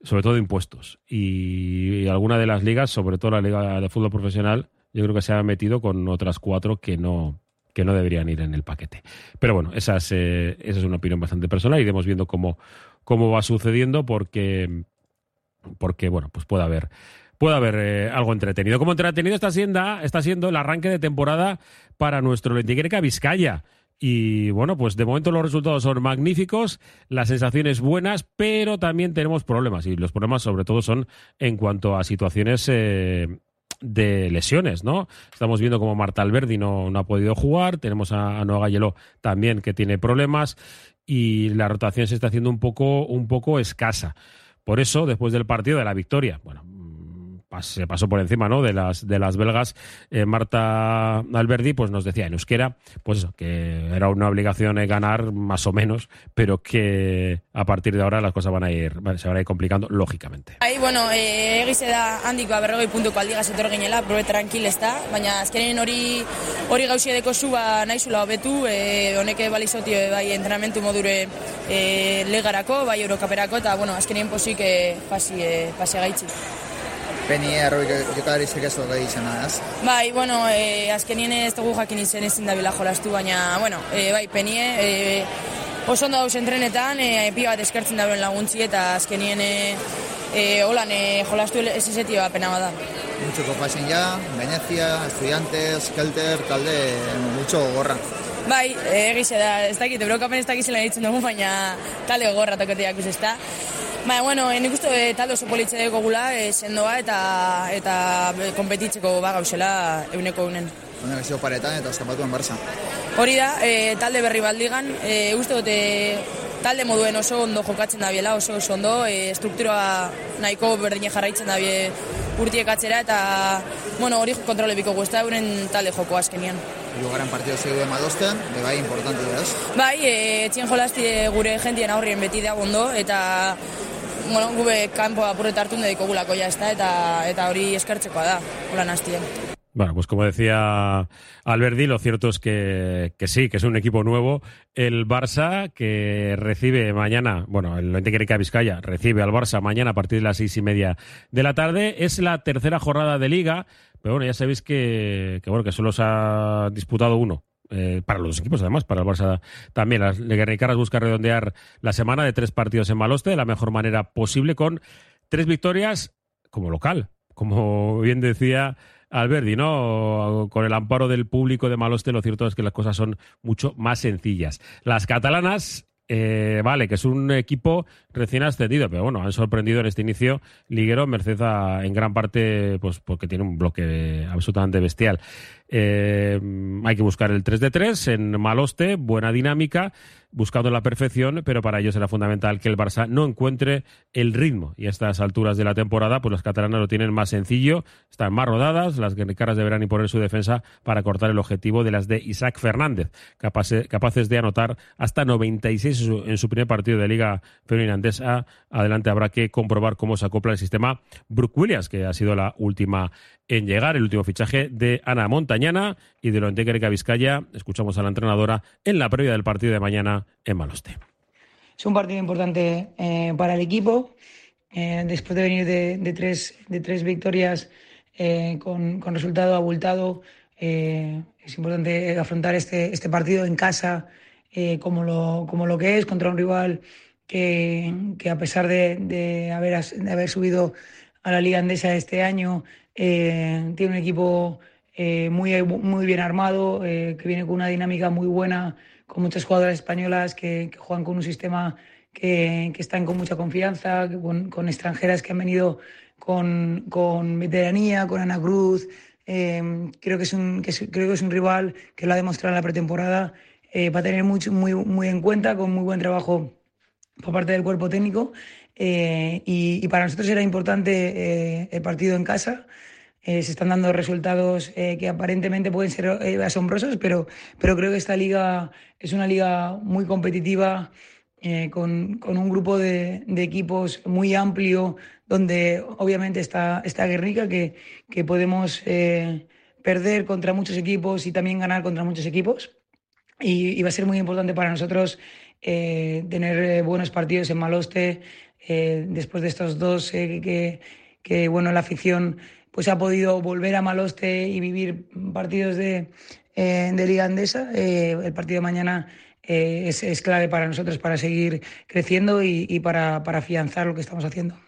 sobre todo impuestos. Y, alguna de las ligas, sobre todo la liga de fútbol profesional, yo creo que se ha metido con otras cuatro que no que no deberían ir en el paquete. Pero bueno, esa es, eh, esa es una opinión bastante personal iremos viendo cómo, cómo va sucediendo porque, porque bueno, pues puede haber puede haber eh, algo entretenido. Como entretenido está siendo, está siendo el arranque de temporada para nuestro Lentiquereca Vizcaya. Y bueno, pues de momento los resultados son magníficos, las sensaciones buenas, pero también tenemos problemas. Y los problemas sobre todo son en cuanto a situaciones eh, de lesiones, ¿no? Estamos viendo como Marta Alberdi no, no ha podido jugar, tenemos a, a Noa Galleló también que tiene problemas y la rotación se está haciendo un poco, un poco escasa. Por eso, después del partido de la victoria, bueno, se pasó por encima ¿no? de, las, de las belgas, eh, Marta Alberdi pues nos decía en euskera pues eso, que era una obligación eh, ganar más o menos, pero que a partir de ahora las cosas van a ir, se van a ir complicando lógicamente. Bai, bueno, e, egize da handik ba, berrogei puntuko aldigaz etor ginela, probe tranquil ez da, baina azkenen hori hori gauzi edeko zu ba, naizula hobetu, e, honeke balizotio e, bai entrenamentu modure e, legarako, bai eurokaperako, eta bueno, azkenen posik e, pasi, e, pasi gaitzi. Peni errobik jokalari zekezo gai izena, ez? Bai, bueno, e, azkenien ez dugu jakin izen ezin dabila jolastu, baina, bueno, e, bai, penie, e, oso ondo dauz entrenetan, e, pia bat eskertzen dauen laguntzi, eta azkenien e, e, holan e, jolastu ez izetio apena bada. Mucho pasen ya, Venecia, Estudiantes, Kelter, talde, mucho gorra. Bai, egize da, ez dakit, eurokapen ez dakizela ditzen dugu, baina talde gogorra toketeak ez da. Baina, bueno, nik uste e, talde oso politxe dugu gula, e, sendoa eta, eta e, kompetitzeko ba gauzela euneko eunen. Honek zio paretan eta zapatuan Barça. Hori da, e, talde berri baldigan, e, uste dute talde moduen oso ondo jokatzen da biela, oso oso ondo, e, struktura nahiko berdine jarraitzen da urtiek atzera, eta, bueno, hori kontrole biko guzta euren talde joko azkenian. Lugaran partido zeu emadosten, de bai importante, ez? Bai, e, etxien jolazti gure jentien aurrien beti da ondo, eta bueno, gube kanpo apurret hartu dediko gulako ja, ezta, eta, eta hori eskertzekoa da, hola nastien. Bueno, pues como decía Alberdi, lo cierto es que, que sí, que es un equipo nuevo. El Barça que recibe mañana, bueno, el Antequerica Vizcaya recibe al Barça mañana a partir de las seis y media de la tarde. Es la tercera jornada de liga, pero bueno, ya sabéis que, que bueno, que solo se ha disputado uno. eh, para los equipos, además, para el Barça también. Las Guernicaras busca redondear la semana de tres partidos en Maloste de la mejor manera posible, con tres victorias como local, como bien decía Alberdi, ¿no? Con el amparo del público de Maloste, lo cierto es que las cosas son mucho más sencillas. Las catalanas, eh, vale, que es un equipo recién ascendido, pero bueno, han sorprendido en este inicio liguero, merced en gran parte, pues porque tiene un bloque absolutamente bestial. Eh, hay que buscar el 3 de 3 en Maloste, buena dinámica, buscando la perfección, pero para ello será fundamental que el Barça no encuentre el ritmo. Y a estas alturas de la temporada, pues los catalanes lo tienen más sencillo, están más rodadas, las guernicaras deberán imponer su defensa para cortar el objetivo de las de Isaac Fernández, capaces, capaces de anotar hasta 96 en su, en su primer partido de Liga Femenina Andesa. Adelante habrá que comprobar cómo se acopla el sistema Brooke Williams, que ha sido la última en llegar, el último fichaje de Ana Montañana y de lo Antequereca Vizcaya. Escuchamos a la entrenadora en la previa del partido de mañana en Maloste. Es un partido importante eh, para el equipo. Eh, después de venir de, tres, de tres victorias eh, con, resultado abultado, es importante afrontar este, este partido en casa como, lo, como lo que es, contra un rival que, que a pesar de, haber, de haber subido a la Liga Andesa este año, eh, tiene un equipo eh, muy, muy bien armado, eh, que viene con una dinámica muy buena, con muchas jugadoras españolas que, juegan con un sistema que, que están con mucha confianza, con, extranjeras que han venido con, con veteranía, con Ana Cruz. Creo, que es un, creo que es un rival que lo ha demostrado en la pretemporada. Va a tener mucho, muy, muy en cuenta, con muy buen trabajo por parte del cuerpo técnico. Eh, y, y para nosotros era importante eh, el partido en casa. Eh, se están dando resultados eh, que aparentemente pueden ser eh, asombrosos, pero, pero creo que esta liga es una liga muy competitiva, eh, con, con un grupo de, de equipos muy amplio, donde obviamente está, está Guernica, que, que podemos perder contra muchos equipos y también ganar contra muchos equipos y, y va a ser muy importante para nosotros tener buenos partidos en Maloste, eh, después de estos dos eh, que, que, bueno, la afición pues ha podido volver a Maloste y vivir partidos de, eh, de Liga Andesa. Eh, el partido de mañana eh, es, es clave para nosotros para seguir creciendo y, y para, para afianzar lo que estamos haciendo.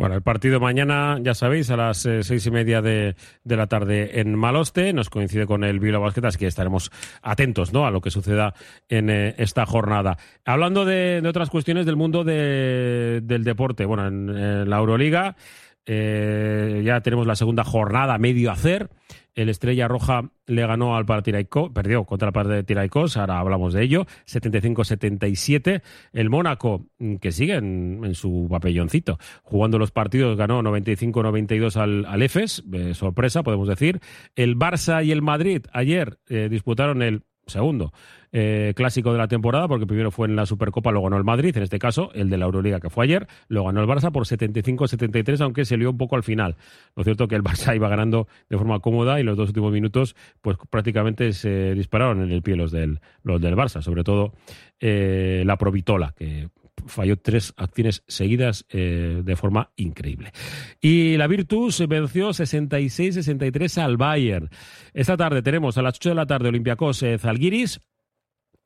Bueno, el partido mañana, ya sabéis, a las eh, seis y media de, de la tarde en Maloste. Nos coincide con el Bilbao Basket, así que estaremos atentos ¿no? a lo que suceda en eh, esta jornada. Hablando de, de otras cuestiones del mundo de- del deporte, bueno, en, la Euroliga eh, ya tenemos la segunda jornada medio hacer. El Estrella Roja le ganó al Panathinaikos, perdió contra el Panathinaikos, ahora hablamos de ello, 75-77. El Mónaco, mm, que sigue en, en su papelloncito, jugando los partidos, ganó 95-92 al, al EFES, eh, sorpresa, podemos decir. El Barça y el Madrid ayer eh, disputaron el segundo eh, clásico de la temporada, porque primero fue en la Supercopa, lo ganó el Madrid, en este caso el de la Euroliga que fue ayer, lo ganó el Barça por 75-73, aunque se lió un poco al final. Lo cierto que el Barça iba ganando de forma cómoda y los dos últimos minutos pues prácticamente se dispararon en el pie los del, los del Barça, sobre todo eh, la Provitola, que falló tres acciones seguidas eh, de forma increíble. Y la Virtus venció 66-63 al Bayern. Esta tarde tenemos a las 8 de la tarde Olympiacos eh, Zalgiris.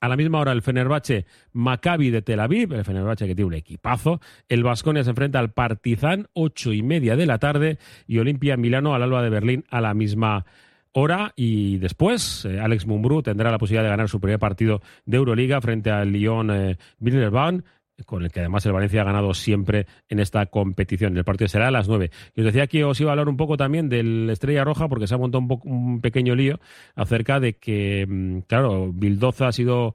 A la misma hora el Fenerbahce Maccabi de Tel Aviv, el Fenerbahce que tiene un equipazo. El Vasconia se enfrenta al Partizan, ocho y media de la tarde. Y Olimpia Milano al Alba de Berlín a la misma hora. Y después eh, Alex Mumbrú tendrá la posibilidad de ganar su primer partido de Euroliga frente al Lyon eh, con el que además el Valencia ha ganado siempre en esta competición. El partido será a las 9. Y os decía que os iba a hablar un poco también del Estrella Roja, porque se ha montado un, un pequeño lío acerca de que, mm, claro, Bildoza ha sido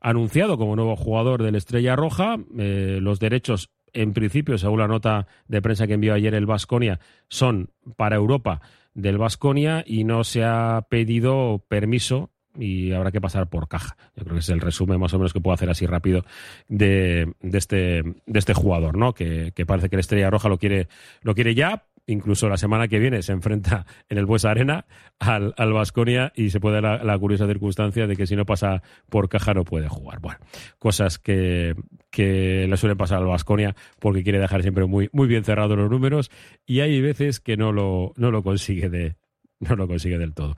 anunciado como nuevo jugador del Estrella Roja. Eh, los derechos, en principio, según la nota de prensa que envió ayer el Vasconia, son para Europa del Vasconia y no se ha pedido permiso y habrá que pasar por caja. Yo creo que es el resumen más o menos que puedo hacer así rápido de, de este, de este jugador, ¿no? Que, que parece que la Estrella Roja lo quiere, lo quiere ya. Incluso la semana que viene se enfrenta en el Buesa Arena al, al Vasconia y se puede dar la, curiosa circunstancia de que si no pasa por caja no puede jugar. Bueno, cosas que, que le suelen pasar al Vasconia porque quiere dejar siempre muy, muy bien cerrados los números y hay veces que no lo, no lo consigue de, no lo consigue del todo.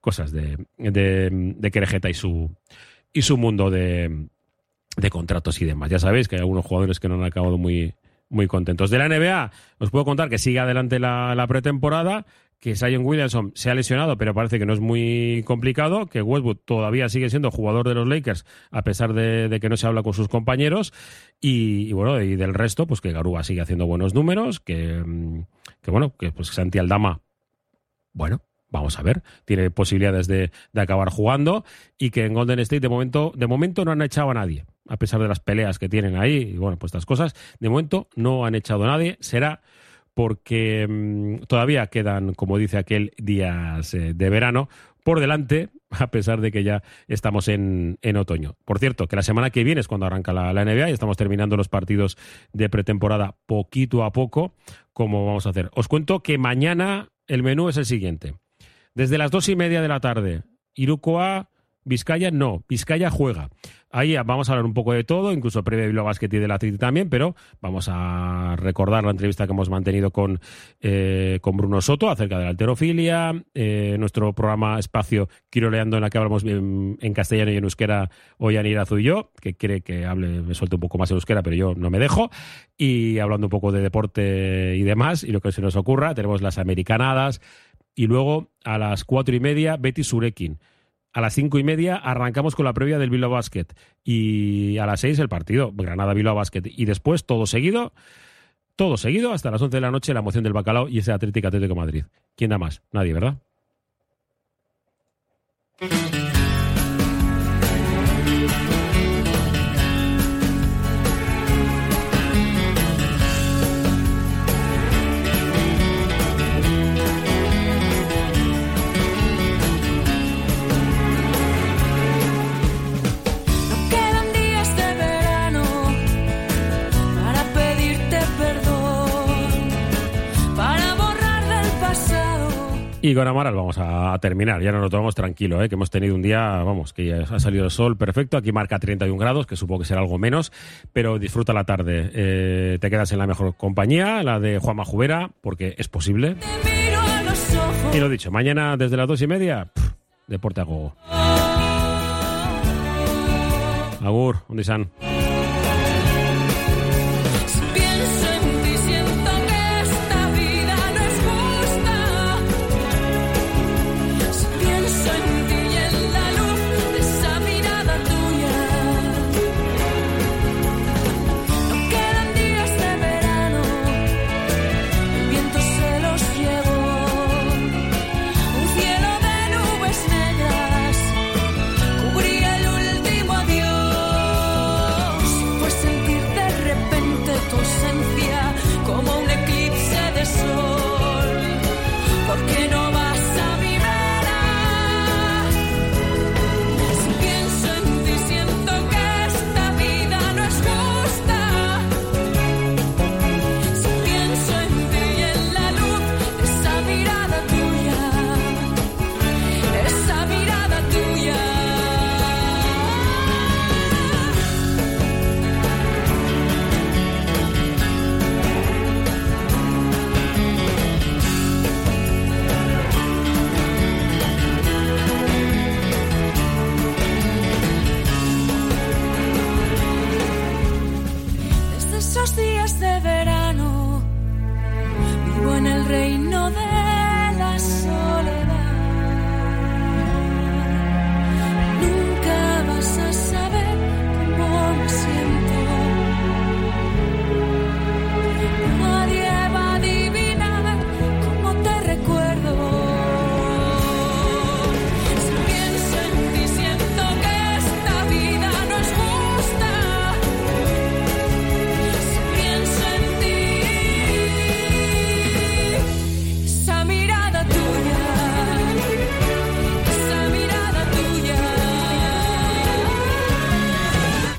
Cosas de, de, de Querejeta y su, y su mundo de, de contratos y demás. Ya sabéis que hay algunos jugadores que no han acabado muy, muy contentos. De la NBA, os puedo contar que sigue adelante la, la pretemporada, que Zion Williamson se ha lesionado, pero parece que no es muy complicado, que Westwood todavía sigue siendo jugador de los Lakers, a pesar de, que no se habla con sus compañeros, y, y bueno, y del resto, pues que Garúa sigue haciendo buenos números, que, mm, que bueno, que pues Santi Aldama, bueno, vamos a ver, tiene posibilidades de, de acabar jugando y que en Golden State de momento, de momento no han echado a nadie, a pesar de las peleas que tienen ahí y bueno, pues estas cosas, de momento no han echado a nadie, será porque mm, todavía quedan, como dice aquel, días eh, de verano por delante, a pesar de que ya estamos en, en otoño. Por cierto, que la semana que viene es cuando arranca la, la NBA y estamos terminando los partidos de pretemporada poquito a poco, como vamos a hacer. Os cuento que mañana el menú es el siguiente. Desde las dos y media de la tarde, Irukoa, Vizcaya, no, Vizcaya juega. Ahí vamos a hablar un poco de todo, incluso previo Bilbao Basket y del Atleti también, pero vamos a recordar la entrevista que hemos mantenido con, eh, con Bruno Soto acerca de la alterofilia, eh, nuestro programa Espacio Quiroleando en la que hablamos en, en castellano y en euskera hoy Anirazu y yo, que quiere que hable, me suelte un poco más en euskera, pero yo no me dejo, y hablando un poco de deporte y demás, y lo que se nos ocurra, tenemos las americanadas, y luego a las cuatro y media Betty Surekin. A las cinco y media arrancamos con la previa del Bilbao Basket y a las seis el partido Granada Bilbao Basket y después todo seguido, todo seguido hasta las once de la noche la moción del bacalao y ese Atlético Atlético Madrid. ¿Quién da más? Nadie, ¿verdad? Y con Amaral vamos a, terminar, ya nos lo tomamos tranquilo, ¿eh? que hemos tenido un día, vamos, que ya ha salido el sol perfecto, aquí marca 31 grados, que supongo que será algo menos, pero disfruta la tarde. Eh, te quedas en la mejor compañía, la de Juanma Jubera, porque es posible. Y lo dicho, mañana desde las dos y media, pff, deporte a gogo. Agur, Undisan.